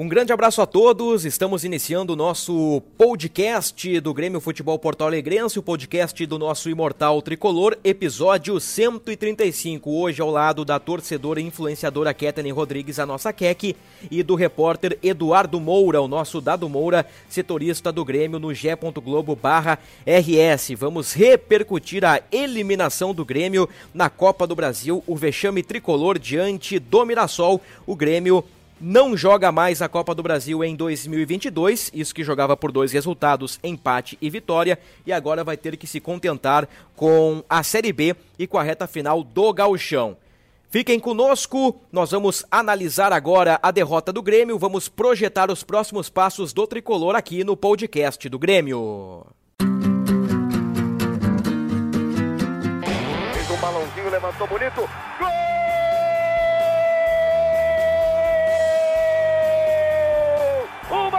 Um grande abraço a todos. Estamos iniciando o nosso podcast do Grêmio Futebol Porto Alegrense, o podcast do nosso imortal tricolor, episódio 135. Hoje ao lado da torcedora e influenciadora Kathleen Rodrigues, a nossa Kek, e do repórter Eduardo Moura, o nosso Dado Moura, setorista do Grêmio no g.globo/rs. Vamos repercutir a eliminação do Grêmio na Copa do Brasil, o vexame tricolor diante do Mirassol. O Grêmio não joga mais a Copa do Brasil em 2022, isso que jogava por dois resultados, empate e vitória, e agora vai ter que se contentar com a Série B e com a reta final do Gauchão. Fiquem conosco, nós vamos analisar agora a derrota do Grêmio, vamos projetar os próximos passos do tricolor aqui no podcast do Grêmio. Fez um balãozinho, levantou bonito. Gol!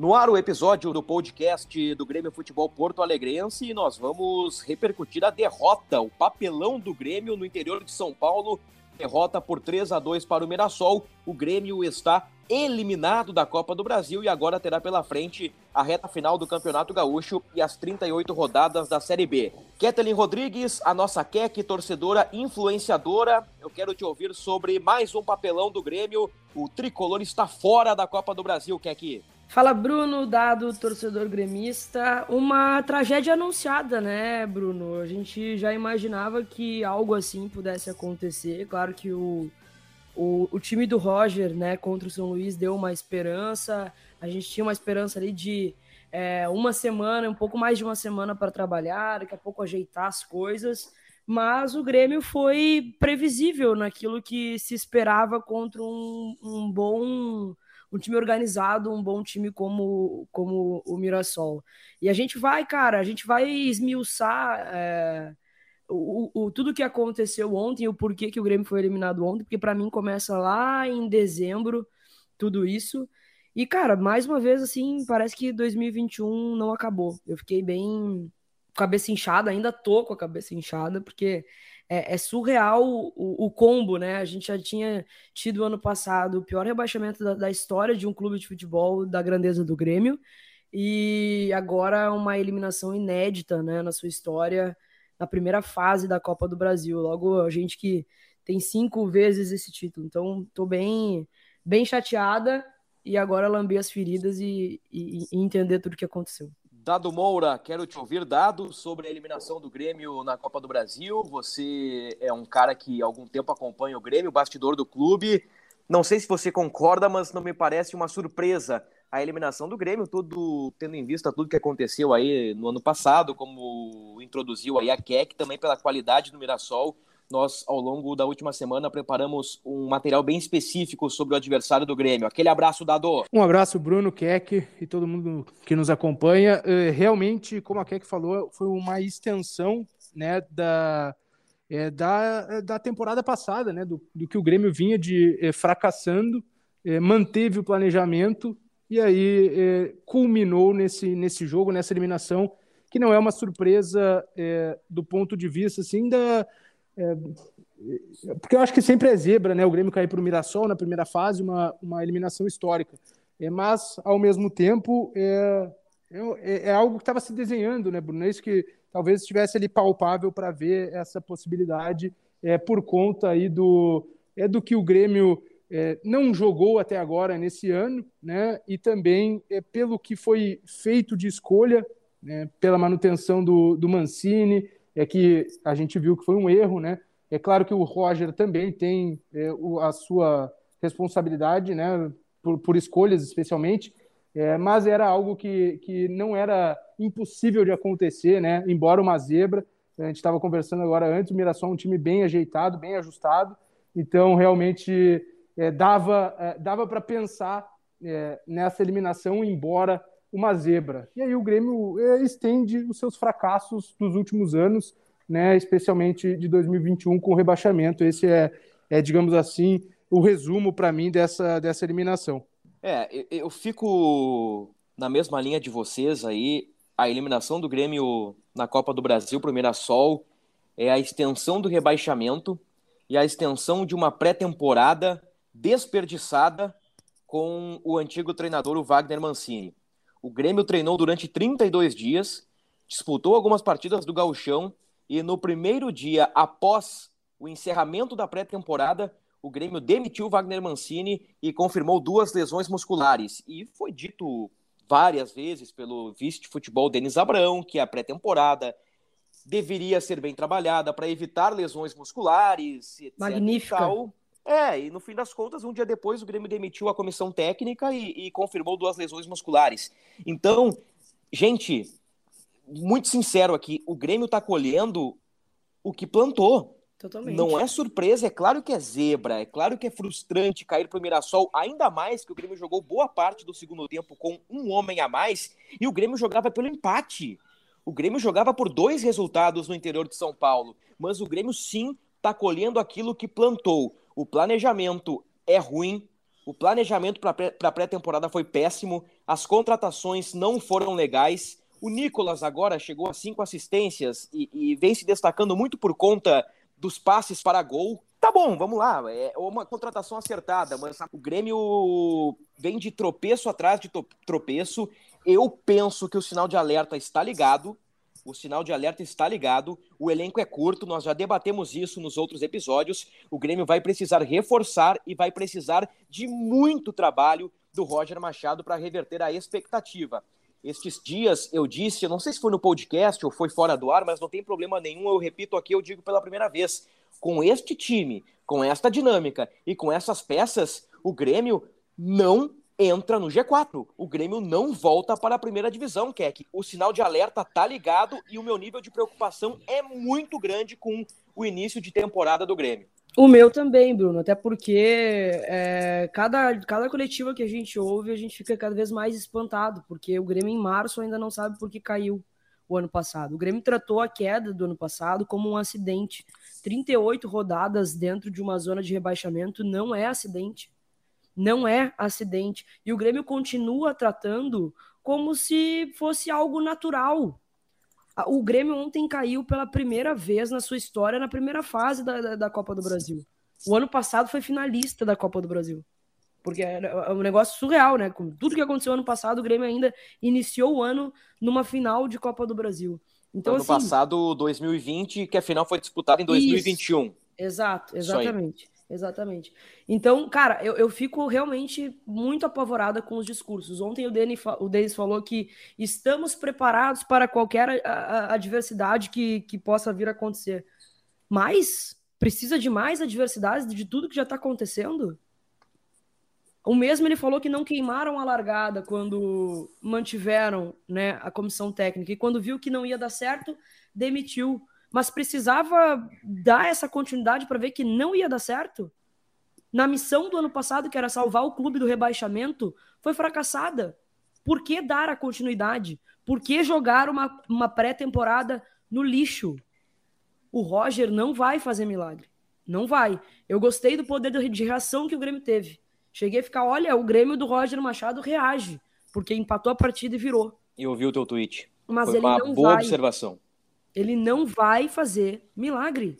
No ar o episódio do podcast do Grêmio Futebol Porto Alegrense e nós vamos repercutir a derrota, o papelão do Grêmio no interior de São Paulo. Derrota por 3 a 2 para o Mirassol. O Grêmio está eliminado da Copa do Brasil e agora terá pela frente a reta final do Campeonato Gaúcho e as 38 rodadas da Série B. Ketelin Rodrigues, a nossa Kek, torcedora influenciadora, eu quero te ouvir sobre mais um papelão do Grêmio. O tricolor está fora da Copa do Brasil, Kek. Fala, Bruno, dado torcedor gremista. Uma tragédia anunciada, né, Bruno? A gente já imaginava que algo assim pudesse acontecer. Claro que o, o, o time do Roger, né, contra o São Luís deu uma esperança. A gente tinha uma esperança ali de é, uma semana, um pouco mais de uma semana para trabalhar, daqui a pouco ajeitar as coisas. Mas o Grêmio foi previsível naquilo que se esperava contra um, um bom um time organizado, um bom time como, como o Mirassol. E a gente vai, cara, a gente vai esmiuçar é, o, o, tudo que aconteceu ontem, o porquê que o Grêmio foi eliminado ontem, porque para mim começa lá em dezembro, tudo isso. E, cara, mais uma vez, assim, parece que 2021 não acabou. Eu fiquei bem cabeça inchada, ainda tô com a cabeça inchada, porque é, é surreal o, o, combo, né? A gente já tinha tido ano passado o pior rebaixamento da, da história de um clube de futebol da grandeza do Grêmio, e agora uma eliminação inédita, né, na sua história, na primeira fase da Copa do Brasil. Logo, a gente que tem cinco vezes esse título. Então, tô bem, bem chateada e agora lamber as feridas e, e, e entender tudo o que aconteceu. Dado Moura, quero te ouvir, Dado, sobre a eliminação do Grêmio na Copa do Brasil. Você é um cara que há algum tempo acompanha o Grêmio, bastidor do clube. Não sei se você concorda, mas não me parece uma surpresa a eliminação do Grêmio, tudo tendo em vista tudo que aconteceu aí no ano passado, como introduziu aí a Keck, também pela qualidade do Mirassol nós, ao longo da última semana, preparamos um material bem específico sobre o adversário do Grêmio. Aquele abraço, Dado. Um abraço, Bruno, Keck e todo mundo que nos acompanha. Eh, realmente, como a Keck falou, foi uma extensão né, da, é, da, da temporada passada, né, do, do que o Grêmio vinha de é, fracassando, é, manteve o planejamento e aí culminou nesse, nesse jogo, nessa eliminação, que não é uma surpresa do ponto de vista assim, da é, porque eu acho que sempre é zebra, né? O Grêmio cair para o Mirassol na primeira fase, uma, uma eliminação histórica. É, mas, ao mesmo tempo, é, é, é algo que estava se desenhando, né, Bruno? É isso que talvez estivesse ali palpável para ver essa possibilidade é, por conta aí do, é, do que o Grêmio é, não jogou até agora nesse ano, né? E também é, pelo que foi feito de escolha, né, pela manutenção do, do Mancini, é que a gente viu que foi um erro, né? É claro que o Roger também tem é, o, a sua responsabilidade, né? Por, por escolhas, especialmente, é, mas era algo que, que não era impossível de acontecer, né? Embora uma zebra, a gente estava conversando agora antes, o Mirassol é um time bem ajeitado, bem ajustado, Então, realmente, é, dava, é, dava para pensar é, nessa eliminação, embora uma zebra. E aí o Grêmio é, estende os seus fracassos dos últimos anos, né, especialmente de 2021 com o rebaixamento. Esse é, é digamos assim, o resumo para mim dessa, dessa eliminação. É, eu fico na mesma linha de vocês aí. A eliminação do Grêmio na Copa do Brasil para o Mirassol é a extensão do rebaixamento e a extensão de uma pré-temporada desperdiçada com o antigo treinador, o Wagner Mancini. O Grêmio treinou durante 32 dias, disputou algumas partidas do Gauchão e no primeiro dia após o encerramento da pré-temporada, o Grêmio demitiu Wagner Mancini e confirmou duas lesões musculares. E foi dito várias vezes pelo vice de futebol Denis Abrão que a pré-temporada deveria ser bem trabalhada para evitar lesões musculares, etc. Magnífica. É, e no fim das contas, um dia depois, o Grêmio demitiu a comissão técnica e, e confirmou duas lesões musculares. Então, gente, muito sincero aqui, o Grêmio está colhendo o que plantou. Totalmente. Não é surpresa, é claro que é zebra, é claro que é frustrante cair para o Mirassol, ainda mais que o Grêmio jogou boa parte do segundo tempo com um homem a mais e o Grêmio jogava pelo empate. O Grêmio jogava por dois resultados no interior de São Paulo, mas o Grêmio sim está colhendo aquilo que plantou. O planejamento é ruim, o planejamento para a pré-temporada foi péssimo, as contratações não foram legais. O Nicolas agora chegou a cinco assistências e, e vem se destacando muito por conta dos passes para gol. Tá bom, vamos lá. É uma contratação acertada, mas o Grêmio vem de tropeço atrás de tropeço eu penso que o sinal de alerta está ligado. O sinal de alerta está ligado. O elenco é curto, nós já debatemos isso nos outros episódios. O Grêmio vai precisar reforçar e vai precisar de muito trabalho do Roger Machado para reverter a expectativa. Estes dias eu disse, eu não sei se foi no podcast ou foi fora do ar, mas não tem problema nenhum, eu repito aqui, eu digo pela primeira vez. Com este time, com esta dinâmica e com essas peças, o Grêmio não entra no G4. O Grêmio não volta para a primeira divisão, Keck. O sinal de alerta tá ligado e o meu nível de preocupação é muito grande com o início de temporada do Grêmio. O meu também, Bruno, até porque é, cada, cada coletiva que a gente ouve, a gente fica cada vez mais espantado, porque o Grêmio em março ainda não sabe por que caiu o ano passado. O Grêmio tratou a queda do ano passado como um acidente. 38 rodadas dentro de uma zona de rebaixamento não é acidente não é acidente. E o Grêmio continua tratando como se fosse algo natural. O Grêmio ontem caiu pela primeira vez na sua história na primeira fase da, da, da Copa do Brasil. O ano passado foi finalista da Copa do Brasil. Porque é um negócio surreal, né? Com tudo que aconteceu ano passado, o Grêmio ainda iniciou o ano numa final de Copa do Brasil. Então, ano assim, passado, 2020, que a final foi disputada em 2021. Isso, exato, exatamente. Exatamente. Então, cara, eu, eu fico realmente muito apavorada com os discursos. Ontem o Denis, o Denis falou que estamos preparados para qualquer adversidade que, que possa vir a acontecer. Mas precisa de mais adversidades de tudo que já está acontecendo? O mesmo ele falou que não queimaram a largada quando mantiveram né, a comissão técnica e quando viu que não ia dar certo, demitiu mas precisava dar essa continuidade para ver que não ia dar certo. Na missão do ano passado, que era salvar o clube do rebaixamento, foi fracassada. Por que dar a continuidade? Por que jogar uma, uma pré-temporada no lixo? O Roger não vai fazer milagre. Não vai. Eu gostei do poder de reação que o Grêmio teve. Cheguei a ficar, olha, o Grêmio do Roger Machado reage, porque empatou a partida e virou. E ouvi o teu tweet. Mas Foi ele uma não boa vai. observação. Ele não vai fazer milagre.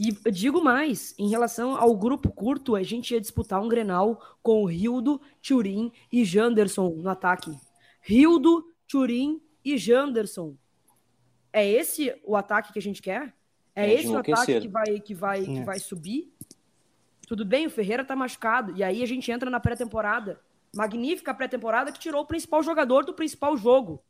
E digo mais, em relação ao grupo curto, a gente ia disputar um Grenal com o Rildo, Turim e Janderson no ataque. Rildo, Turim e Janderson. É esse o ataque que a gente quer? É, É esse o ataque que vai, que, vai, que É. vai subir? Tudo bem, o Ferreira tá machucado. E aí a gente entra na pré-temporada. Magnífica pré-temporada que tirou o principal jogador do principal jogo.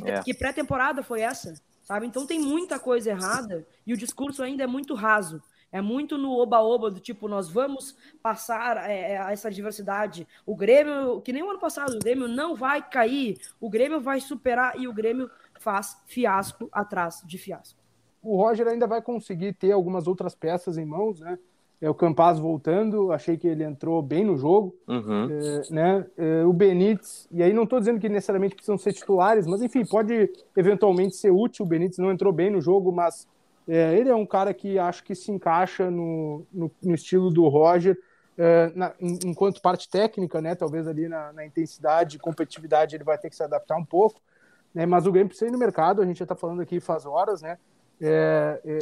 Que, É. que pré-temporada foi essa? Sabe? Então tem muita coisa errada e o discurso ainda é muito raso. É muito no oba-oba do tipo, nós vamos passar é, é, essa diversidade. O Grêmio, que nem o ano passado, o Grêmio não vai cair, o Grêmio vai superar e o Grêmio faz fiasco atrás de fiasco. o Roger ainda vai conseguir ter algumas outras peças em mãos, né? É o Campaz voltando, achei que ele entrou bem no jogo, uhum. é, né? É, o Benítez, e aí não estou dizendo que necessariamente precisam ser titulares, mas enfim, pode eventualmente ser útil. O Benítez não entrou bem no jogo, mas é, ele é um cara que acho que se encaixa no, no, no estilo do Roger, é, na, enquanto parte técnica, né? Talvez ali na, na intensidade, competitividade, ele vai ter que se adaptar um pouco, né? Mas o Grêmio precisa ir no mercado, a gente já está falando aqui faz horas, né? É, é,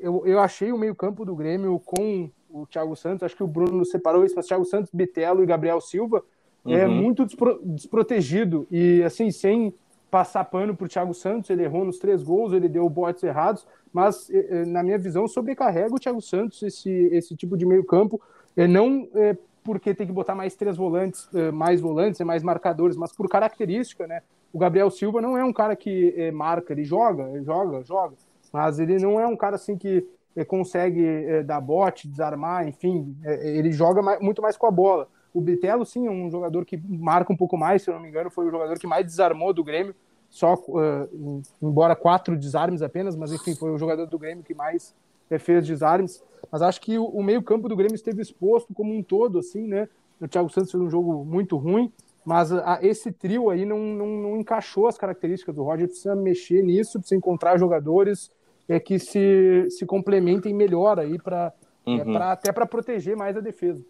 eu, eu achei o meio-campo do Grêmio com o Thiago Santos, acho que o Bruno separou isso, mas Thiago Santos, Bitelo e Gabriel Silva é uhum. muito despro, desprotegido e assim, sem passar pano para o Thiago Santos, ele errou nos três gols, ele deu botes errados, mas na minha visão sobrecarrega o Thiago Santos esse, esse tipo de meio-campo, é, não é, porque tem que botar mais três volantes, é, mais volantes, é mais marcadores, mas por característica, né? O Gabriel Silva não é um cara que é, marca, ele joga, ele joga, joga, mas ele não é um cara assim que é, consegue é, dar bote, desarmar, enfim, é, ele joga mais, muito mais com a bola. O Bitelo, sim, é um jogador que marca um pouco mais, se eu não me engano, foi o jogador que mais desarmou do Grêmio, só uh, embora quatro desarmes apenas, mas enfim, foi o jogador do Grêmio que mais fez desarmes. Mas acho que o, o meio-campo do Grêmio esteve exposto como um todo, assim, né? O Thiago Santos fez um jogo muito ruim, mas a, esse trio aí não, não, não, encaixou as características do Roger. Precisa mexer nisso, precisa encontrar jogadores é, que se, se complementem melhor aí para é, uhum. é, até para proteger mais a defesa.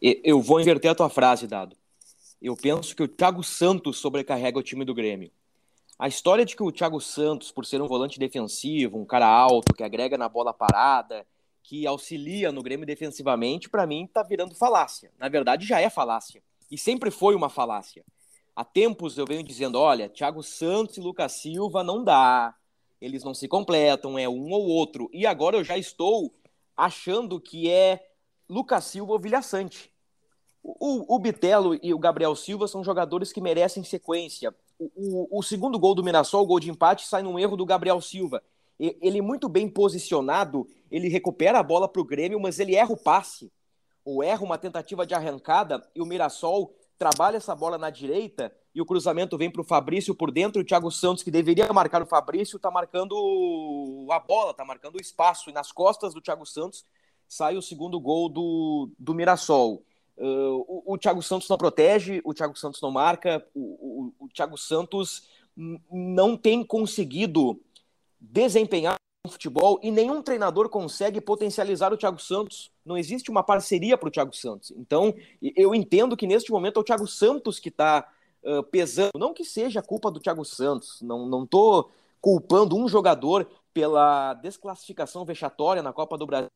Eu vou inverter a tua frase, Dado. Eu penso que o Thiago Santos sobrecarrega o time do Grêmio. A história de que o Thiago Santos, por ser um volante defensivo, um cara alto, que agrega na bola parada, que auxilia no Grêmio defensivamente, para mim tá virando falácia. Na verdade, já é falácia. E sempre foi uma falácia. Há tempos eu venho dizendo: olha, Thiago Santos e Lucas Silva não dá. Eles não se completam, é um ou outro. E agora eu já estou achando que é Lucas Silva ou Vilha Sante. O, o, Bitelo e o Gabriel Silva são jogadores que merecem sequência. O, o, o, segundo gol do Mirassol, o gol de empate, sai num erro do Gabriel Silva. Ele muito bem posicionado, ele recupera a bola para o Grêmio, mas ele erra o passe ou erra uma tentativa de arrancada e o Mirassol trabalha essa bola na direita e o cruzamento vem para o Fabrício por dentro. O Thiago Santos, que deveria marcar o Fabrício, está marcando a bola, está marcando o espaço. E nas costas do Thiago Santos sai o segundo gol do, do Mirassol. Uh, o, o Thiago Santos não protege, o Thiago Santos não marca, o, o, o Thiago Santos não tem conseguido desempenhar futebol e nenhum treinador consegue potencializar o Thiago Santos. Não existe uma parceria para o Thiago Santos. Então, eu entendo que neste momento é o Thiago Santos que está pesando. Não que seja culpa do Thiago Santos, não estou culpando um jogador pela desclassificação vexatória na Copa do Brasil,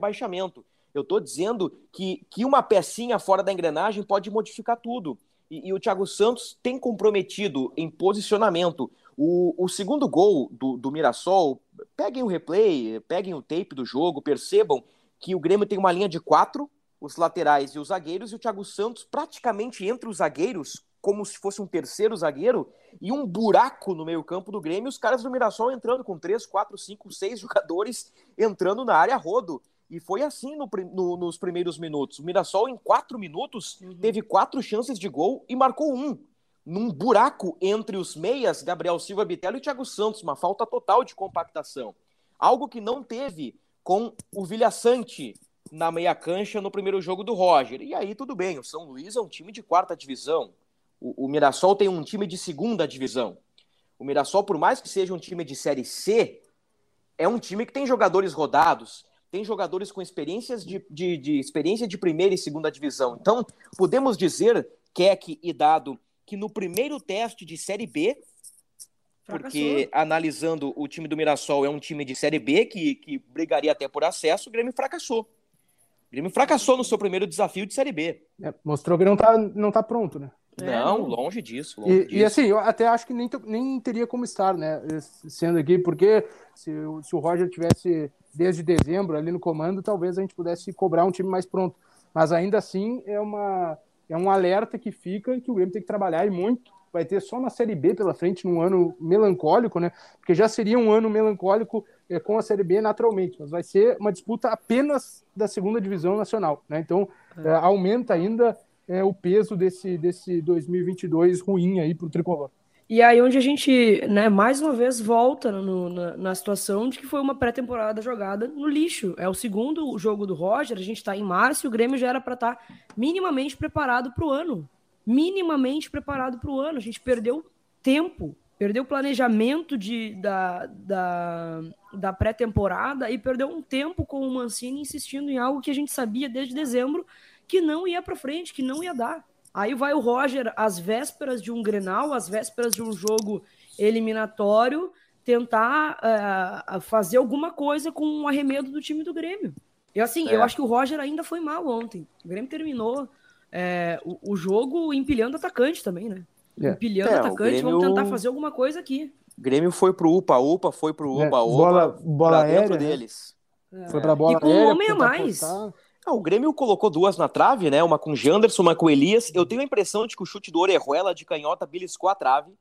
baixamento. Eu estou dizendo que, que uma pecinha fora da engrenagem pode modificar tudo. E, e o Thiago Santos tem comprometido em posicionamento. O, o segundo gol do, do Mirassol, peguem o replay, peguem o tape do jogo, percebam que o Grêmio tem uma linha de quatro, os laterais e os zagueiros, e o Thiago Santos praticamente entre os zagueiros, como se fosse um terceiro zagueiro, e um buraco no meio-campo do Grêmio, os caras do Mirassol entrando com três, quatro, cinco, seis jogadores entrando na área rodo. E foi assim no, no, nos primeiros minutos. O Mirassol, em quatro minutos, uhum. teve quatro chances de gol e marcou um num buraco entre os meias, Gabriel Silva, Bitello e Thiago Santos, uma falta total de compactação. Algo que não teve com o Vilhaçante na meia cancha no primeiro jogo do Roger. E aí tudo bem, o São Luís é um time de quarta divisão. O, o Mirassol tem um time de segunda divisão. O Mirassol, por mais que seja um time de série C, é um time que tem jogadores rodados, tem jogadores com experiências de, de, de experiência de primeira e segunda divisão. Então, podemos dizer, Keck e Dado, que no primeiro teste de Série B, porque analisando o time do Mirassol é um time de Série B que, que brigaria até por acesso, o Grêmio fracassou. O Grêmio fracassou no seu primeiro desafio de Série B. É, mostrou que não tá, não tá pronto, né? Não, longe disso. Longe e, disso. e, assim, eu até acho que nem, nem teria como estar, né? Sendo aqui, porque se, se o Roger tivesse desde dezembro ali no comando, talvez a gente pudesse cobrar um time mais pronto. Mas ainda assim é uma é um alerta que fica que o Grêmio tem que trabalhar e muito. Vai ter só na Série B pela frente, num ano melancólico, né? Porque já seria um ano melancólico é, com a Série B naturalmente, mas vai ser uma disputa apenas da segunda divisão nacional, né? Então é. É, aumenta ainda é, o peso desse, desse 2022 ruim aí para o tricolor. E aí onde a gente, né, mais uma vez volta no, na, na, situação de que foi uma pré-temporada jogada no lixo. É o segundo jogo do Roger, a gente está em março e o Grêmio já era para estar tá minimamente preparado para o ano. Minimamente preparado para o ano. A gente perdeu tempo, perdeu o planejamento de, da, da, da pré-temporada e perdeu um tempo com o Mancini insistindo em algo que a gente sabia desde dezembro que não ia para frente, que não ia dar. Aí vai o Roger, às vésperas de um Grenal, às vésperas de um jogo eliminatório, tentar uh, fazer alguma coisa com o um arremedo do time do Grêmio. E assim, é. eu acho que o Roger ainda foi mal ontem. O Grêmio terminou é, o, o, jogo empilhando atacante também, né? É. Empilhando é, atacante, Grêmio... vamos tentar fazer alguma coisa aqui. O Grêmio foi pro upa-upa, foi pro upa-upa, é, bola, bola aérea, dentro né? deles. Foi pra bola e com um homem a mais. Postar. Ah, o Grêmio colocou duas na trave, né? Uma com Janderson, uma com Elias. Eu tenho a impressão de que o chute do Orejuela de canhota beliscou a trave.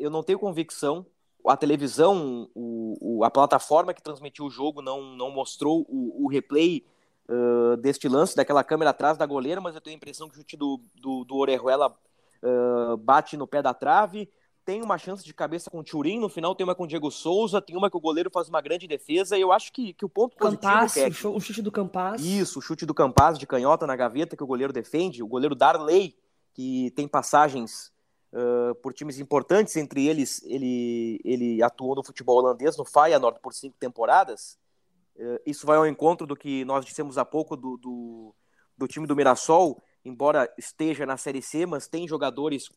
Eu não tenho convicção. A televisão, o, o, a plataforma que transmitiu o jogo não, não mostrou o, o replay uh, deste lance, daquela câmera atrás da goleira, mas eu tenho a impressão que o chute do, do, do Orejuela uh, bate no pé da trave tem uma chance de cabeça com o Turim, no final tem uma com o Diego Souza, tem uma que o goleiro faz uma grande defesa, e eu acho que, que o ponto Campas, positivo... É o chute do Campas. Isso, o chute do Campas de canhota na gaveta que o goleiro defende, o goleiro Darley, que tem passagens uh, por times importantes, entre eles ele, ele atuou no futebol holandês, no Feyenoord, por cinco temporadas, uh, isso vai ao encontro do que nós dissemos há pouco do, do, do time do Mirassol, embora esteja na Série C, mas tem jogadores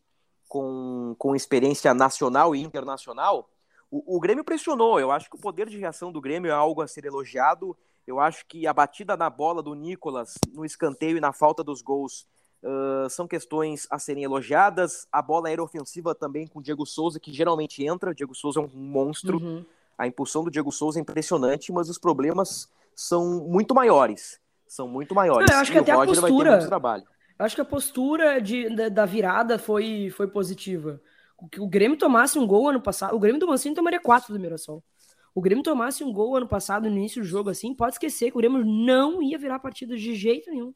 com, com experiência nacional e internacional, o, o, Grêmio pressionou. Eu acho que o poder de reação do Grêmio é algo a ser elogiado. Eu acho que a batida na bola do Nicolas, no escanteio e na falta dos gols, uh, são questões a serem elogiadas. A bola era ofensiva também com o Diego Souza, que geralmente entra. O Diego Souza é um monstro. Uhum. A impulsão do Diego Souza é impressionante, mas os problemas são muito maiores. São muito maiores. Não, eu acho que até a postura. Acho que a postura de, da virada foi, foi positiva. O, o Grêmio tomasse um gol ano passado. O Grêmio do Mancini tomaria quatro do Mirassol. O Grêmio tomasse um gol ano passado no início do jogo assim, pode esquecer que o Grêmio não ia virar partida de jeito nenhum.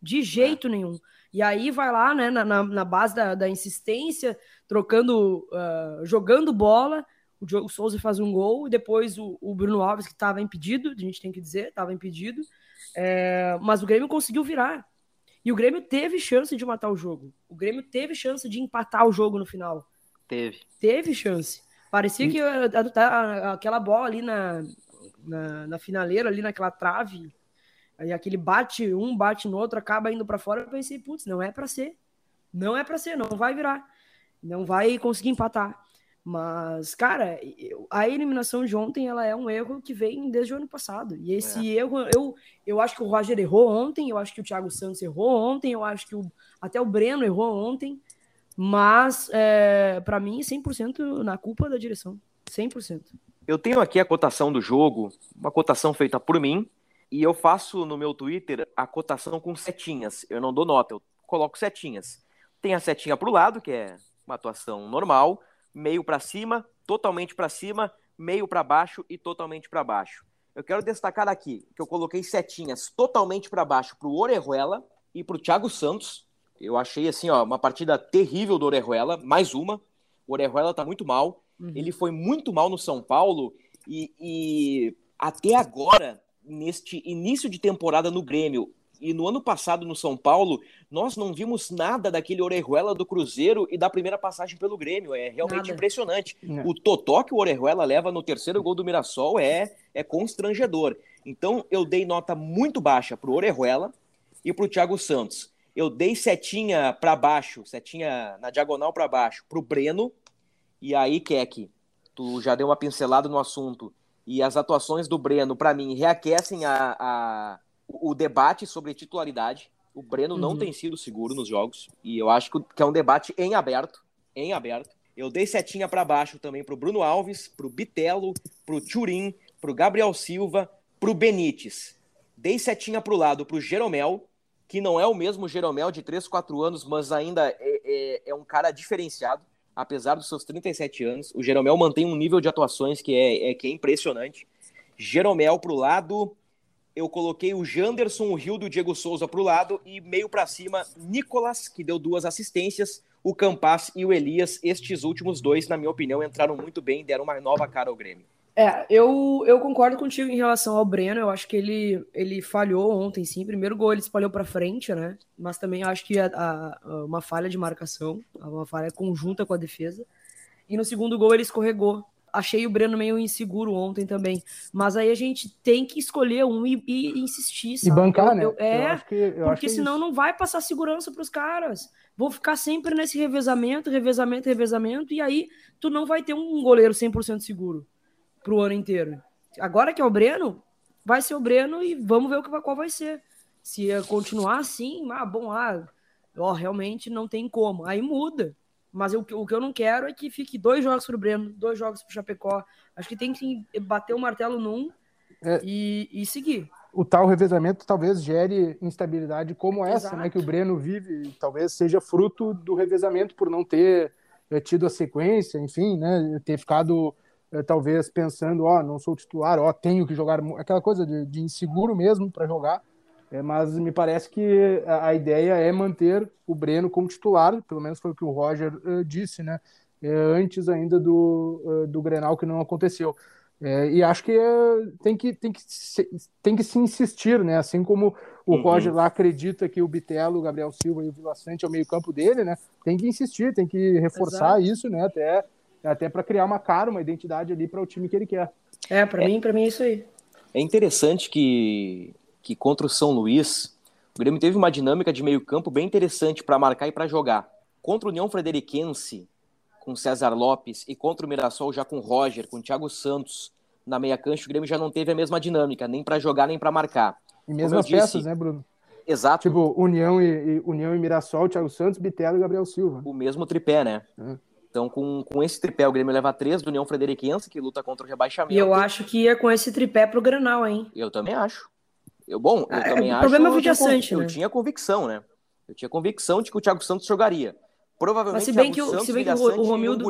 De jeito é. nenhum. E aí vai lá, né, na, na, na base da, da, insistência, trocando, uh, jogando bola. O Diogo Souza faz um gol, e depois o, o Bruno Alves, que estava impedido, a gente tem que dizer, estava impedido. É, mas o Grêmio conseguiu virar. E o Grêmio teve chance de matar o jogo. O Grêmio teve chance de empatar o jogo no final. Teve. Teve chance. Parecia e... que aquela bola ali na, na, na, finaleira, ali naquela trave, aí aquele bate um, bate no outro, acaba indo para fora. Eu pensei, putz, não é para ser. Não é para ser, não vai virar. Não vai conseguir empatar. Mas, cara, a eliminação de ontem ela é um erro que vem desde o ano passado. E esse é. erro, eu, eu acho que o Roger errou ontem, eu acho que o Thiago Santos errou ontem, eu acho que o, até o Breno errou ontem. Mas, é, para mim, 100% na culpa da direção. 100%. Eu tenho aqui a cotação do jogo, uma cotação feita por mim, e eu faço no meu Twitter a cotação com setinhas. Eu não dou nota, eu coloco setinhas. Tem a setinha para o lado, que é uma atuação normal meio para cima, totalmente para cima, meio para baixo e totalmente para baixo. Eu quero destacar aqui que eu coloquei setinhas totalmente para baixo para o Orejuela e para o Thiago Santos. Eu achei assim, ó, uma partida terrível do Orejuela, mais uma. O Orejuela tá muito mal. Uhum. Ele foi muito mal no São Paulo e, e até agora, neste início de temporada no Grêmio, e no ano passado no São Paulo, nós não vimos nada daquele Orejuela do Cruzeiro e da primeira passagem pelo Grêmio. É realmente nada. impressionante. É. O totó que o Orejuela leva no terceiro gol do Mirassol é, é constrangedor. Então eu dei nota muito baixa pro Orejuela e pro Thiago Santos. Eu dei setinha para baixo, setinha na diagonal para baixo pro Breno. E aí, Keck, tu já deu uma pincelada no assunto. E as atuações do Breno, para mim, reaquecem a, a o debate sobre titularidade. O Breno uhum. não tem sido seguro nos jogos e eu acho que é um debate em aberto, em aberto. Eu dei setinha para baixo também para o Bruno Alves, para o Bitelo, para o Turim, para o Gabriel Silva, para o Benítez. Dei setinha para o lado para o Jeromel, que não é o mesmo Jeromel de 3, 4 anos, mas ainda é, é, é, um cara diferenciado, apesar dos seus 37 anos. O Jeromel mantém um nível de atuações que é, é que é impressionante. Jeromel para o lado, eu coloquei o Janderson, o Rio do Diego Souza para o lado e meio para cima, Nicolas, que deu duas assistências, o Campas e o Elias. Estes últimos dois, na minha opinião, entraram muito bem, deram uma nova cara ao Grêmio. É, eu, eu concordo contigo em relação ao Breno. Eu acho que ele, ele falhou ontem, sim. Primeiro gol ele espalhou para frente, né? Mas também acho que a, a, uma falha de marcação, uma falha conjunta com a defesa. E no segundo gol ele escorregou. Achei o Breno meio inseguro ontem também. Mas aí a gente tem que escolher um e, e insistir. Sabe? E bancar, eu, né? Eu, é, que, porque é senão isso. não vai passar segurança para os caras. Vão ficar sempre nesse revezamento, revezamento, revezamento. E aí tu não vai ter um goleiro 100% seguro pro ano inteiro. Agora que é o Breno, vai ser o Breno e vamos ver o que, qual vai ser. Se continuar assim, ah, bom, ah, ó, realmente não tem como. Aí muda. Mas eu, o que eu não quero é que fique dois jogos pro Breno, dois jogos pro Chapecó. Acho que tem que bater o martelo num É. e, e seguir. O tal revezamento talvez gere instabilidade como essa, Exato. né, que o Breno vive, talvez seja fruto do revezamento por não ter eh, tido a sequência, enfim, né, ter ficado eh, talvez pensando, ó, não sou titular, ó, tenho que jogar, aquela coisa de, de inseguro mesmo para jogar. É, mas me parece que a, a ideia é manter o Breno como titular, pelo menos foi o que o Roger eh, disse, né? eh, antes ainda do, eh, do Grenal que não aconteceu. É, e acho que eh, tem que, tem, que se, tem que se insistir, né? Assim como o Uhum. Roger lá acredita que o Bitelo, o Gabriel Silva e o Vila Sante é o meio-campo dele, né? Tem que insistir, tem que reforçar isso, né? Até, até para criar uma cara, uma identidade ali para o time que ele quer. É, para mim, para mim é isso aí. É interessante que, que contra o São Luís, o Grêmio teve uma dinâmica de meio campo bem interessante para marcar e para jogar. Contra o União Frederiquense, com César Lopes, e contra o Mirassol já com o Roger, com o Thiago Santos na meia cancha, o Grêmio já não teve a mesma dinâmica, nem para jogar, nem para marcar. E mesmo eu as peças, disse- né, Bruno? Exato, Tipo, União e, e- União e Mirassol, Thiago Santos, Bitelo e Gabriel Silva. o mesmo tripé, né? É. Então, com, com esse tripé, o Grêmio leva três do União Frederiquense, que luta contra o rebaixamento. E eu acho que ia com esse tripé pro Granal, hein? Eu também acho. Eu, bom, eu Ah, é, também o acho. problema é o eu tinha Vidiaçante, conv- né? Eu tinha convicção, né? Eu tinha convicção de que o Thiago Santos jogaria. Provavelmente Mas se bem Thiago que o- Santos, se bem que o- o Romildo-.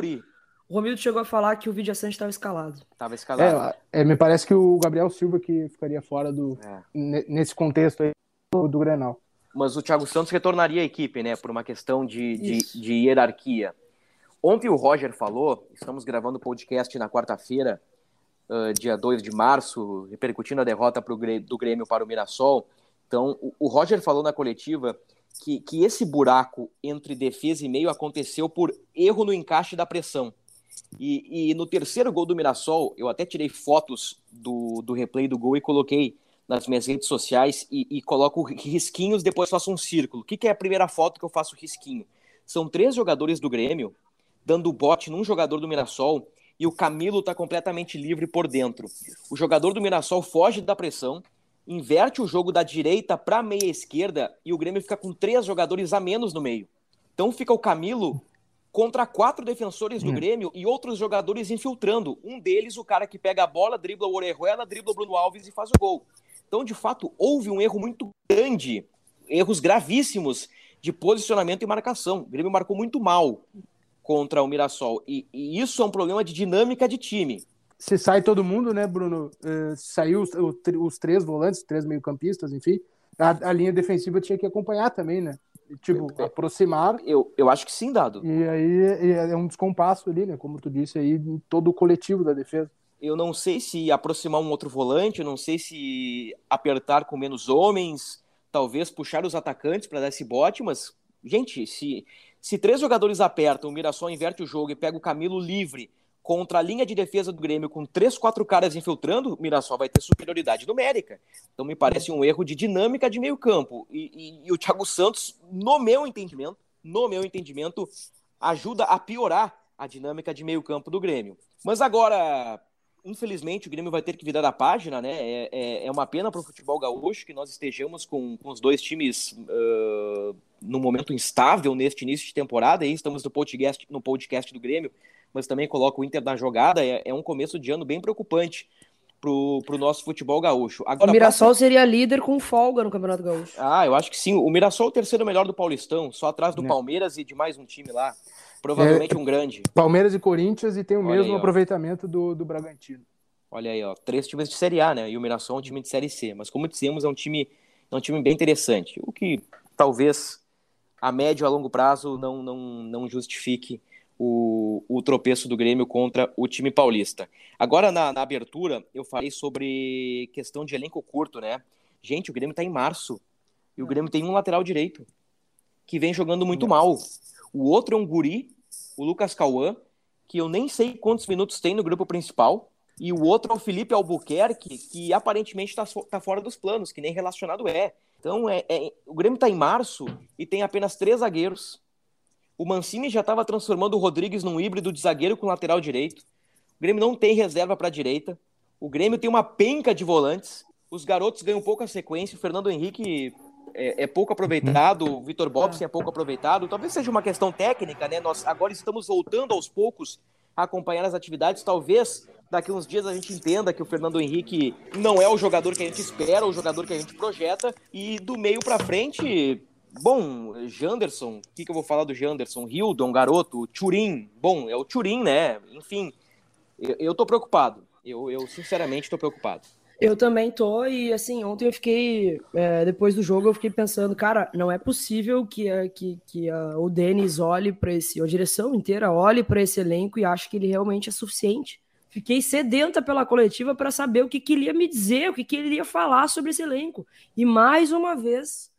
O Romildo chegou a falar que o Vidia Sante estava escalado. Tava escalado. É, é, me parece que o Gabriel Silva que ficaria fora do É. ne- nesse contexto aí do, do Grenal. Mas o Thiago Santos retornaria à equipe, né? Por uma questão de, de, de hierarquia. Ontem o Roger falou, estamos gravando o podcast na quarta-feira, ah, dia 2 de março, repercutindo a derrota pro, Grê- do Grêmio para o Mirassol. Então, o, o Roger falou na coletiva que, que esse buraco entre defesa e meio aconteceu por erro no encaixe da pressão. E, e no terceiro gol do Mirassol, eu até tirei fotos do, do replay do gol e coloquei nas minhas redes sociais e, e coloco risquinhos, depois faço um círculo. O que, que é a primeira foto que eu faço risquinho? São três jogadores do Grêmio dando bote num jogador do Mirassol e o Camilo está completamente livre por dentro. O jogador do Mirassol foge da pressão, inverte o jogo da direita para a meia esquerda e o Grêmio fica com três jogadores a menos no meio. Então fica o Camilo contra quatro defensores do Grêmio e outros jogadores infiltrando. Um deles, o cara que pega a bola, dribla o Orejuela, dribla o Bruno Alves e faz o gol. Então, de fato, houve um erro muito grande, erros gravíssimos de posicionamento e marcação. O Grêmio marcou muito mal contra o Mirassol. E, e isso é um problema de dinâmica de time. Se sai todo mundo, né, Bruno? Eh, saiu os, os três volantes, três meio-campistas, enfim. A, a linha defensiva tinha que acompanhar também, né? Tipo, É. aproximar. Eu, eu acho que sim, Dado. E aí e é um descompasso ali, né? Como tu disse aí, em todo o coletivo da defesa. Eu não sei se aproximar um outro volante, eu não sei se apertar com menos homens, talvez puxar os atacantes para dar esse bote, mas, gente, se, se três jogadores apertam, o Mirassol inverte o jogo e pega o Camilo livre contra a linha de defesa do Grêmio com três, quatro caras infiltrando, o Mirassol vai ter superioridade numérica. Então me parece um erro de dinâmica de meio campo. E, e- e o Thiago Santos, no meu entendimento, no meu entendimento, ajuda a piorar a dinâmica de meio campo do Grêmio. Mas agora, infelizmente, o Grêmio vai ter que virar a página, né? É, é, é uma pena para o futebol gaúcho que nós estejamos com, com os dois times uh, num momento instável neste início de temporada. Aí estamos no podcast, no podcast do Grêmio, mas também coloca o Inter na jogada. É, é um começo de ano bem preocupante para o nosso futebol gaúcho. Agora, o Mirassol seria líder com folga no Campeonato Gaúcho. Ah, eu acho que sim. O Mirassol é o terceiro melhor do Paulistão, só atrás do É. Palmeiras e de mais um time lá. Provavelmente um grande. Palmeiras e Corinthians e tem o Olha mesmo aí, aproveitamento do, do Bragantino. Olha aí, ó, três times de Série A, né? E o Mirassol é um time de Série C. Mas como dissemos, é um time, é um time bem interessante. O que talvez a médio a longo prazo não, não, não justifique o, o tropeço do Grêmio contra o time paulista. Agora, na, na abertura, eu falei sobre questão de elenco curto, né? Gente, o Grêmio está em março e o Grêmio tem um lateral direito que vem jogando muito mal. O outro é um guri, o Lucas Cauã, que eu nem sei quantos minutos tem no grupo principal. E o outro é o Felipe Albuquerque, que aparentemente está tá fora dos planos, que nem relacionado é. Então, é, é o Grêmio está em março e tem apenas três zagueiros. O Mancini já estava transformando o Rodrigues num híbrido de zagueiro com lateral direito. O Grêmio não tem reserva para a direita. O Grêmio tem uma penca de volantes. Os garotos ganham pouca sequência. O Fernando Henrique é, é pouco aproveitado. O Vitor Bobson é pouco aproveitado. Talvez seja uma questão técnica, né? Nós agora estamos voltando aos poucos a acompanhar as atividades. Talvez daqui uns dias a gente entenda que o Fernando Henrique não é o jogador que a gente espera, o jogador que a gente projeta. E do meio para frente, bom, Janderson, o que, que eu vou falar do Janderson? Hildon, garoto, Turim. Bom, é o Turim, né? Enfim, eu, eu tô preocupado. Eu, eu sinceramente tô preocupado. Eu também tô, e assim, ontem eu fiquei, é, depois do jogo, eu fiquei pensando, cara, não é possível que, que, que o Denis olhe para esse, a direção inteira olhe para esse elenco e ache que ele realmente é suficiente. Fiquei sedenta pela coletiva para saber o que, ele ia me dizer, o que, ele ia falar sobre esse elenco. E mais uma vez,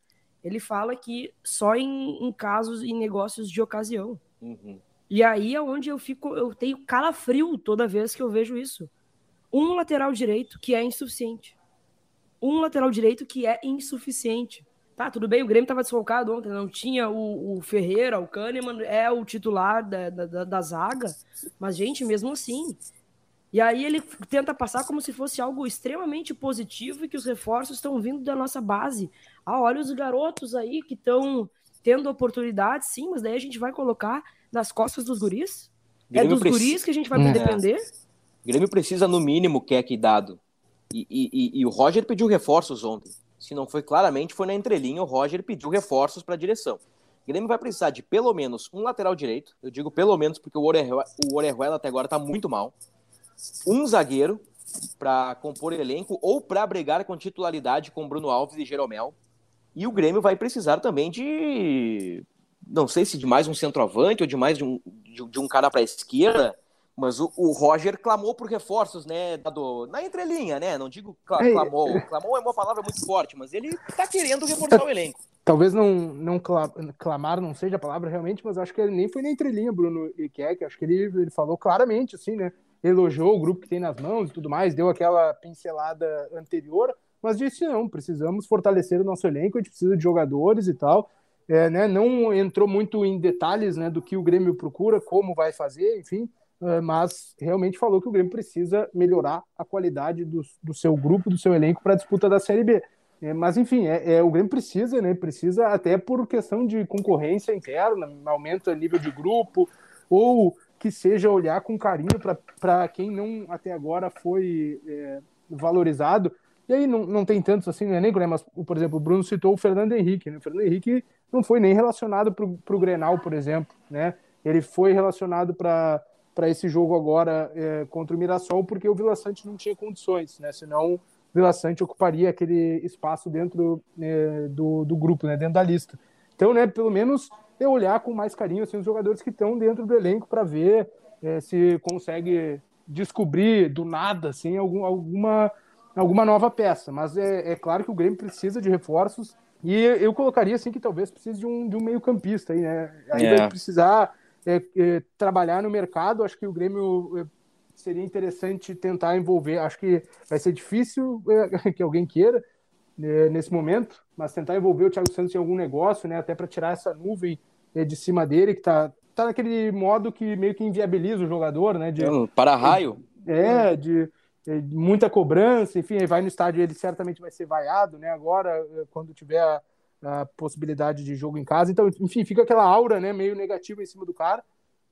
ele fala que só em, em casos, em negócios de ocasião. Uhum. E aí é onde eu fico, eu tenho calafrio toda vez que eu vejo isso um lateral direito que é insuficiente. Um lateral direito que é insuficiente. Tá, tudo bem, o Grêmio estava desfocado ontem, não tinha o, o, Ferreira, o Kahneman é o titular da, da, da zaga, mas, gente, mesmo assim. E aí ele tenta passar como se fosse algo extremamente positivo e que os reforços estão vindo da nossa base. Ah, olha os garotos aí que estão tendo oportunidade, sim, mas daí a gente vai colocar nas costas dos guris? É dos guris que a gente vai é. depender? O Grêmio precisa, no mínimo, que dado. E, e, e, o Roger pediu reforços ontem. Se não foi claramente, foi na entrelinha, o Roger pediu reforços para a direção. O Grêmio vai precisar de pelo menos um lateral direito. Eu digo pelo menos porque o Orejuela, até agora está muito mal. Um zagueiro para compor elenco ou para brigar com titularidade com Bruno Alves e Jeromel. E o Grêmio vai precisar também de. Não sei se de mais um centroavante ou de mais de um, de, de um cara para a esquerda mas o, o, Roger clamou por reforços, né, do, na entrelinha, né? Não digo cl clamou. Clamou é uma palavra muito forte, mas ele tá querendo reforçar o elenco. Talvez não, não clamar não seja a palavra realmente, mas acho que ele nem foi na entrelinha, Bruno Keck. Acho que ele, ele falou claramente, assim, né? Elogiou o grupo que tem nas mãos e tudo mais, deu aquela pincelada anterior, mas disse não, precisamos fortalecer o nosso elenco, a gente precisa de jogadores e tal. É, né, não entrou muito em detalhes né, do que o Grêmio procura, como vai fazer, enfim, eh, mas realmente falou que o Grêmio precisa melhorar a qualidade do, do seu grupo, do seu elenco para a disputa da Série B. É, mas enfim, é, é, o Grêmio precisa, né? Precisa até por questão de concorrência interna, aumento a nível de grupo, ou que seja olhar com carinho para quem não até agora foi é, valorizado. E aí não, não tem tantos assim no elenco, né? Mas, por exemplo, o Bruno citou o Fernando Henrique. Né? O Fernando Henrique não foi nem relacionado para o Grenal, por exemplo, né? Ele foi relacionado para para esse jogo agora é, contra o Mirassol, porque o Vila Sante não tinha condições, né? Senão o Vila Sante ocuparia aquele espaço dentro é, do, do grupo, né? Dentro da lista. Então, né? Pelo menos é olhar com mais carinho assim, os jogadores que estão dentro do elenco para ver é, se consegue descobrir do nada assim algum, alguma alguma nova peça. Mas é, é claro que o Grêmio precisa de reforços e eu colocaria assim que talvez precise de um, de um meio campista aí, né? É. vai precisar é, é, trabalhar no mercado. Acho que o Grêmio seria interessante tentar envolver. Acho que vai ser difícil que alguém queira nesse momento, mas tentar envolver o Thiago Santos em algum negócio, né, até para tirar essa nuvem de cima dele, que está tá naquele modo que meio que inviabiliza o jogador, né? De, para raio. É, de, de, muita cobrança, enfim, vai no estádio, ele certamente vai ser vaiado, né? Agora, quando tiver a, a possibilidade de jogo em casa. Então, enfim, fica aquela aura né, meio negativa em cima do cara.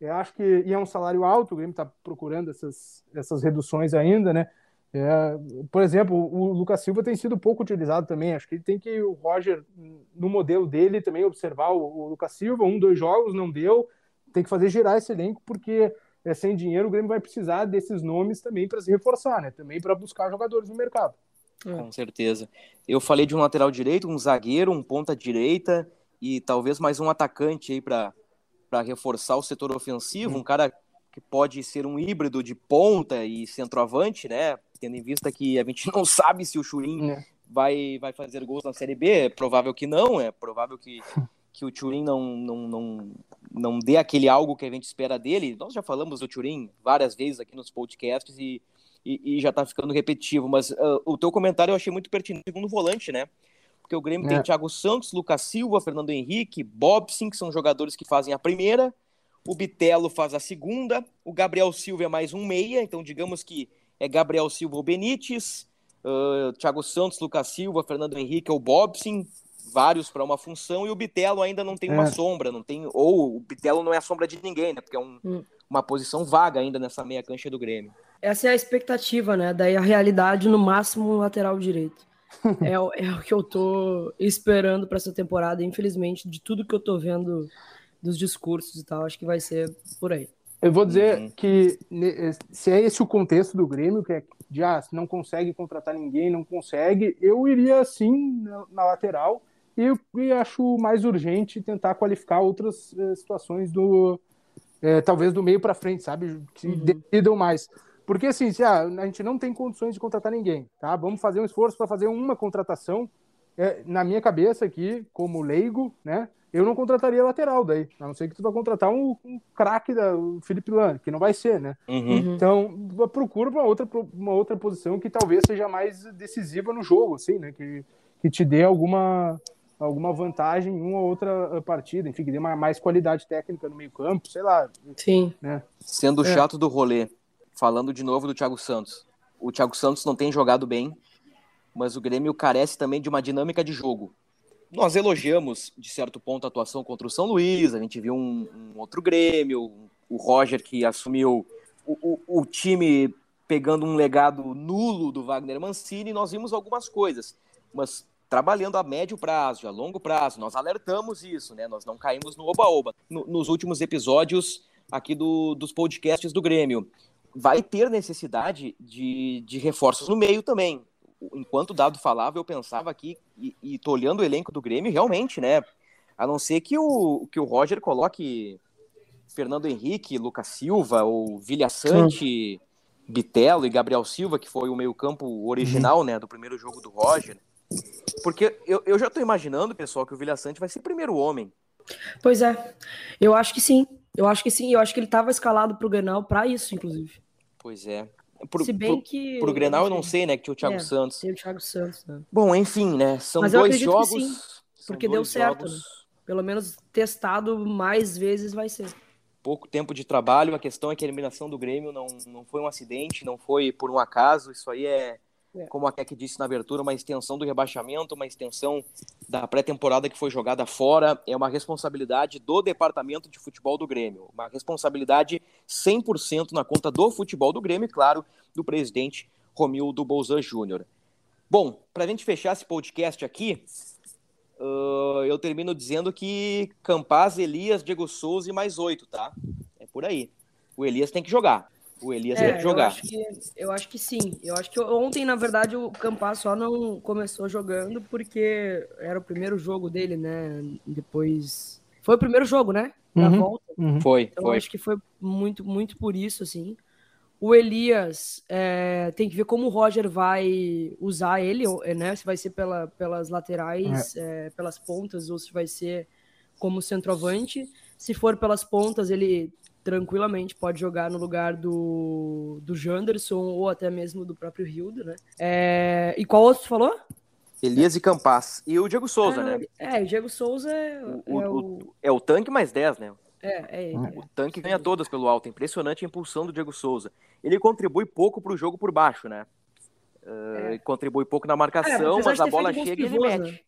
Eu acho que e é um salário alto, o Grêmio está procurando essas, essas reduções ainda, né? É, por exemplo, o Lucas Silva tem sido pouco utilizado também. Acho que ele tem que o Roger, no modelo dele, também observar o, o Lucas Silva. Um, dois jogos não deu, tem que fazer girar esse elenco, porque é, sem dinheiro o Grêmio vai precisar desses nomes também para se reforçar, né? Também para buscar jogadores no mercado. É. Com certeza. Eu falei de um lateral direito, um zagueiro, um ponta direita e talvez mais um atacante aí para reforçar o setor ofensivo, um cara que pode ser um híbrido de ponta e centroavante, né? Tendo em vista que a gente não sabe se o Churin é. vai, vai fazer gols na Série B, é provável que não, é provável que, que o Churin não, não, não, não dê aquele algo que a gente espera dele. Nós já falamos do Churin várias vezes aqui nos podcasts e, e, e já tá ficando repetitivo, mas uh, o teu comentário eu achei muito pertinente segundo volante, né? Porque o Grêmio é. tem Thiago Santos, Lucas Silva, Fernando Henrique, Bobson, que são jogadores que fazem a primeira, o Bitelo faz a segunda, o Gabriel Silva é mais um meia, então digamos que é Gabriel Silva ou Benítez, uh, Thiago Santos, Lucas Silva, Fernando Henrique ou Bobson, vários para uma função, e o Bitelo ainda não tem é. uma sombra, não tem, ou o Bitelo não é a sombra de ninguém, né? Porque é um, hum. uma posição vaga ainda nessa meia cancha do Grêmio. Essa é a expectativa, né? Daí a realidade, no máximo, lateral direito. é, é o que eu tô esperando para essa temporada, infelizmente, de tudo que eu tô vendo dos discursos e tal, acho que vai ser por aí. Eu vou dizer uhum. que se é esse o contexto do Grêmio, que é de ah, não consegue contratar ninguém, não consegue, eu iria sim na, na lateral e, e, acho mais urgente tentar qualificar outras eh, situações do eh, talvez do meio para frente, sabe, que uhum. decidam mais. Porque assim, se ah, a gente não tem condições de contratar ninguém, tá? Vamos fazer um esforço para fazer uma contratação. É, na minha cabeça aqui, como leigo, né? Eu não contrataria lateral daí, a não ser que tu vai contratar um, um craque da Felipe Lano, que não vai ser, né? Uhum. Então, procura uma outra, uma outra posição que talvez seja mais decisiva no jogo, assim, né? Que, que te dê alguma, alguma vantagem em uma ou outra partida, enfim, que dê mais qualidade técnica no meio campo, sei lá. Sim. Né? Sendo é. chato do rolê, falando de novo do Thiago Santos. O Thiago Santos não tem jogado bem, mas o Grêmio carece também de uma dinâmica de jogo. Nós elogiamos, de certo ponto, a atuação contra o São Luís, a gente viu um, um outro Grêmio, o Roger que assumiu o, o, o, time pegando um legado nulo do Wagner Mancini, nós vimos algumas coisas, mas trabalhando a médio prazo, a longo prazo, nós alertamos isso, né? Nós não caímos no oba-oba. No, nos últimos episódios aqui do, dos podcasts do Grêmio vai ter necessidade de, de reforços no meio também. Enquanto o Dado falava, eu pensava aqui, e, e tô olhando o elenco do Grêmio, realmente, né? A não ser que o, que o Roger coloque Fernando Henrique, Lucas Silva, ou Vilha Sante, Bitelo e Gabriel Silva, que foi o meio-campo original, uhum. né, do primeiro jogo do Roger. Porque eu, eu já tô imaginando, pessoal, que o Vilha Sante vai ser o primeiro homem. Pois é, eu acho que sim. Eu acho que sim, eu acho que ele estava escalado para o Grenal para isso, inclusive. Pois é. Pro, Se bem pro, que. Pro Grenal eu não sei, né? Que tinha o Thiago é, Santos. Tem o Thiago Santos, né? Bom, enfim, né? São Mas dois jogos. Sim, porque deu certo, jogos... né? Pelo menos testado mais vezes vai ser. Pouco tempo de trabalho, a questão é que a eliminação do Grêmio não, não foi um acidente, não foi por um acaso, isso aí é, é. Como a Keck disse na abertura, uma extensão do rebaixamento, uma extensão da pré-temporada que foi jogada fora. É uma responsabilidade do departamento de futebol do Grêmio. Uma responsabilidade 100% na conta do futebol do Grêmio e, claro, do presidente Romildo Bolzan Júnior. Bom, para a gente fechar esse podcast aqui, uh, eu termino dizendo que Campaz, Elias, Diego Souza e mais oito, tá? É por aí. O Elias tem que jogar. O Elias é, deve jogar. Eu acho, que, eu acho que sim. Eu acho que ontem, na verdade, o Campas só não começou jogando porque era o primeiro jogo dele, né? Depois. Foi o primeiro jogo, né? Na uhum, volta. Uhum. Foi. Então foi. acho que foi muito, muito por isso, assim. O Elias é, tem que ver como o Roger vai usar ele, né? Se vai ser pela, pelas laterais, é. É, pelas pontas, ou se vai ser como centroavante. Se for pelas pontas, ele tranquilamente pode jogar no lugar do, do Janderson ou até mesmo do próprio Hildo, né? É, e qual outro tu falou? Elias e Campas. E o Diego Souza, é, né? É, o Diego Souza é o, é o... é o tanque mais 10, né? É, é ele. O tanque ganha todas pelo alto. Impressionante a impulsão do Diego Souza. Ele contribui pouco para o jogo por baixo, né? Uh, contribui pouco na marcação, mas a bola chega e ele mete.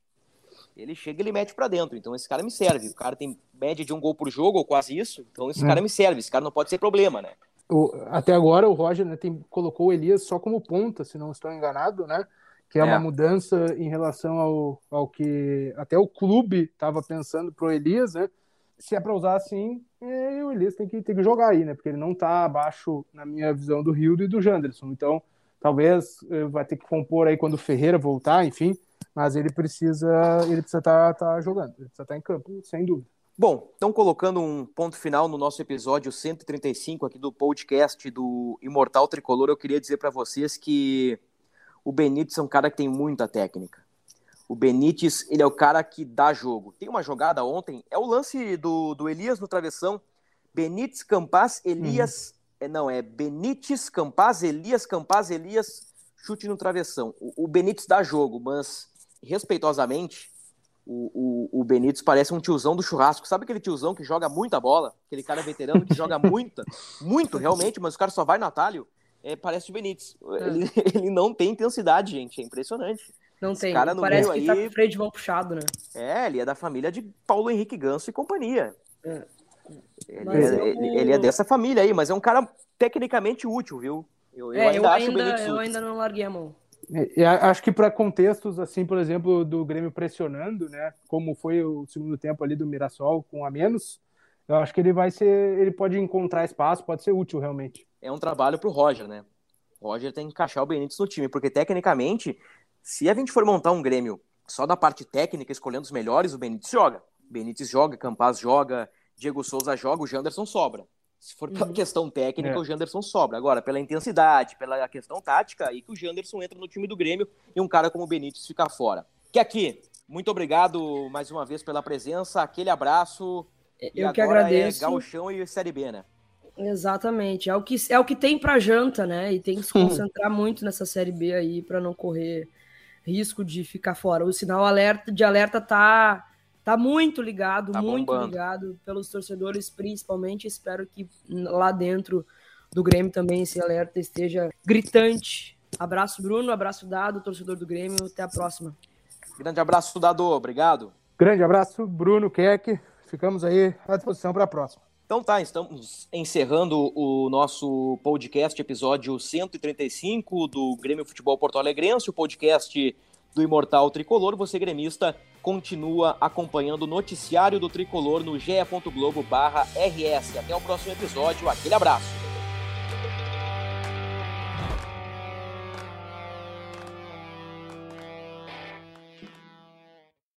Ele chega e ele mete para dentro. Então esse cara me serve. O cara tem média de um gol por jogo, ou quase isso. Então esse é. cara me serve. Esse cara não pode ser problema, né? O, até agora o Roger né, tem, colocou o Elias só como ponta, se não estou enganado, né? Que é, é. uma mudança em relação ao, ao que até o clube estava pensando pro Elias, né? Se é para usar assim, é, o Elias tem que, tem que jogar aí, né? Porque ele não está abaixo, na minha visão, do Rio e do Janderson. Então, talvez eh, vai ter que compor aí quando o Ferreira voltar, enfim mas ele precisa ele precisa estar tá, tá jogando, ele precisa estar tá em campo, sem dúvida. Bom, então colocando um ponto final no nosso episódio 135 aqui do podcast do Imortal Tricolor, eu queria dizer para vocês que o Benítez é um cara que tem muita técnica. O Benítez, ele é o cara que dá jogo. Tem uma jogada ontem, é o lance do, do Elias no travessão. Benítez, Campaz, Elias. Uhum. É, não, é Benítez, Campaz, Elias, Campaz, Elias, chute no travessão. O, o Benítez dá jogo, mas respeitosamente, o, o, o Benítez parece um tiozão do churrasco. Sabe aquele tiozão que joga muita bola? Aquele cara veterano que joga muita, muito realmente, mas o cara só vai no atalho? É, parece o Benítez. É. Ele, ele não tem intensidade, gente. É impressionante. Não Esse tem. Cara parece que aí... tá com o freio de mão puxado, né? É, ele é da família de Paulo Henrique Ganso e companhia. É. Ele, é, ele, ele, é dessa família aí, mas é um cara tecnicamente útil, viu? Eu, eu é, ainda eu ainda, eu ainda não larguei a mão. É, acho que para contextos assim, por exemplo, do Grêmio pressionando, né, como foi o segundo tempo ali do Mirassol com a menos, eu acho que ele vai ser, ele pode encontrar espaço, pode ser útil realmente. É um trabalho para o Roger, né? O Roger tem que encaixar o Benítez no time, porque tecnicamente, se a gente for montar um Grêmio só da parte técnica, escolhendo os melhores, o Benítez joga. Benítez joga, Campaz joga, Diego Souza joga, o Janderson sobra. Se for pela uhum. questão técnica, é. o Janderson sobra. Agora, pela intensidade, pela questão tática, aí que o Janderson entra no time do Grêmio e um cara como o Benítez fica fora. Que aqui, muito obrigado mais uma vez pela presença, aquele abraço. Eu e que agradeço. É Gauchão e Série B, né? Exatamente, é o que é o que tem para janta, né? E tem que se concentrar muito nessa série B aí para não correr risco de ficar fora. O sinal alerta de alerta tá tá muito ligado, tá muito bombando. ligado pelos torcedores, principalmente. Espero que lá dentro do Grêmio também esse alerta esteja gritante. Abraço, Bruno, abraço dado, torcedor do Grêmio. Até a próxima. Grande abraço, Dado. Obrigado. Grande abraço, Bruno Keck. Ficamos aí à disposição para a próxima. Então tá, estamos encerrando o nosso podcast, episódio 135 do Grêmio Futebol Porto Alegrense, o podcast do Imortal Tricolor. Você, gremista, continua acompanhando o noticiário do Tricolor no ge.globo/rs. Até o próximo episódio. Aquele abraço.